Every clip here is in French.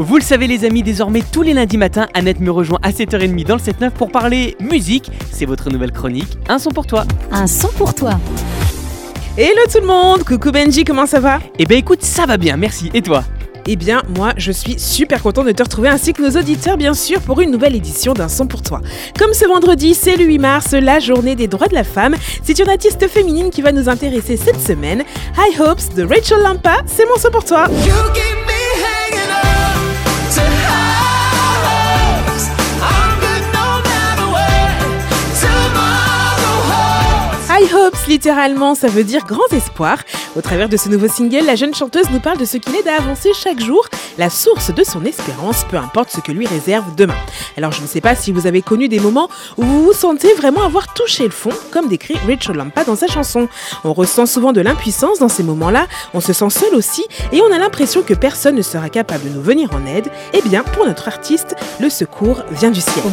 Vous le savez les amis, désormais tous les lundis matins, Annette me rejoint à 7h30 dans le 7-9 pour parler musique. C'est votre nouvelle chronique, Un son pour toi. Un son pour toi. Hello tout le monde, coucou Benji, comment ça va? Eh ben écoute, ça va bien, merci. Et toi? Eh bien, moi, je suis super content de te retrouver ainsi que nos auditeurs, bien sûr, pour une nouvelle édition d'un son pour toi. Comme ce vendredi, c'est le 8 mars, la journée des droits de la femme. C'est une artiste féminine qui va nous intéresser cette semaine. High Hopes de Rachel Lampa, c'est mon son pour toi. You Hopes, littéralement, ça veut dire grand espoir. Au travers de ce nouveau single, la jeune chanteuse nous parle de ce qu'il aide à avancer chaque jour, la source de son espérance, peu importe ce que lui réserve demain. Alors je ne sais pas si vous avez connu des moments où vous vous sentez vraiment avoir touché le fond, comme décrit Rachel Lampa dans sa chanson. On ressent souvent de l'impuissance dans ces moments-là, on se sent seul aussi, et on a l'impression que personne ne sera capable de nous venir en aide. Eh bien, pour notre artiste, le secours vient du ciel.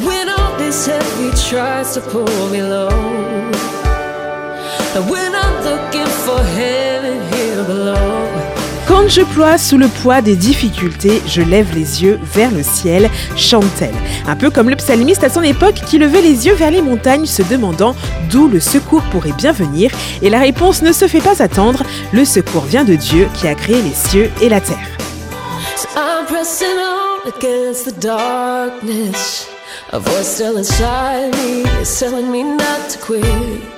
Quand je ploie sous le poids des difficultés, je lève les yeux vers le ciel, chante-t-elle. Un peu comme le psalmiste à son époque qui levait les yeux vers les montagnes se demandant d'où le secours pourrait bien venir. Et la réponse ne se fait pas attendre, le secours vient de Dieu qui a créé les cieux et la terre. So I'm pressing on against the darkness. A voice still inside me is telling me not to quit.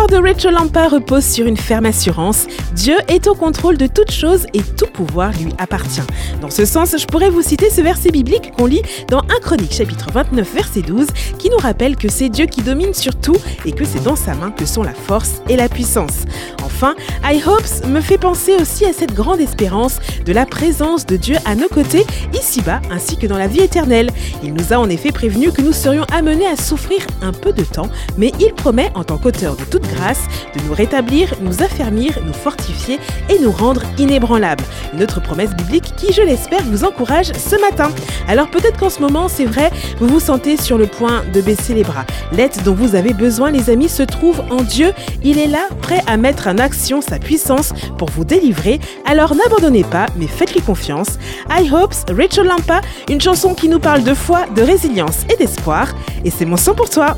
L'espoir de Rachel Lampa repose sur une ferme assurance. Dieu est au contrôle de toutes choses et tout pouvoir lui appartient. Dans ce sens, je pourrais vous citer ce verset biblique qu'on lit dans 1 Chronique chapitre 29 verset 12 qui nous rappelle que c'est Dieu qui domine sur tout et que c'est dans sa main que sont la force et la puissance. Enfin, I Hopes me fait penser aussi à cette grande espérance de la présence de Dieu à nos côtés, ici-bas ainsi que dans la vie éternelle. Il nous a en effet prévenu que nous serions amenés à souffrir un peu de temps, mais il promet, en tant qu'auteur de toute grâce, de nous rétablir, nous affermir, nous fortifier et nous rendre inébranlables. Une autre promesse biblique qui, je l'espère, vous encourage ce matin. Alors peut-être qu'en ce moment, c'est vrai, vous vous sentez sur le point de baisser les bras. L'aide dont vous avez besoin, les amis, se trouve en Dieu. Il est là, prêt à mettre en sa puissance pour vous délivrer. Alors n'abandonnez pas, mais faites-lui confiance. I Hopes, Rachel Lampa, une chanson qui nous parle de foi, de résilience et d'espoir. Et c'est mon sang pour toi.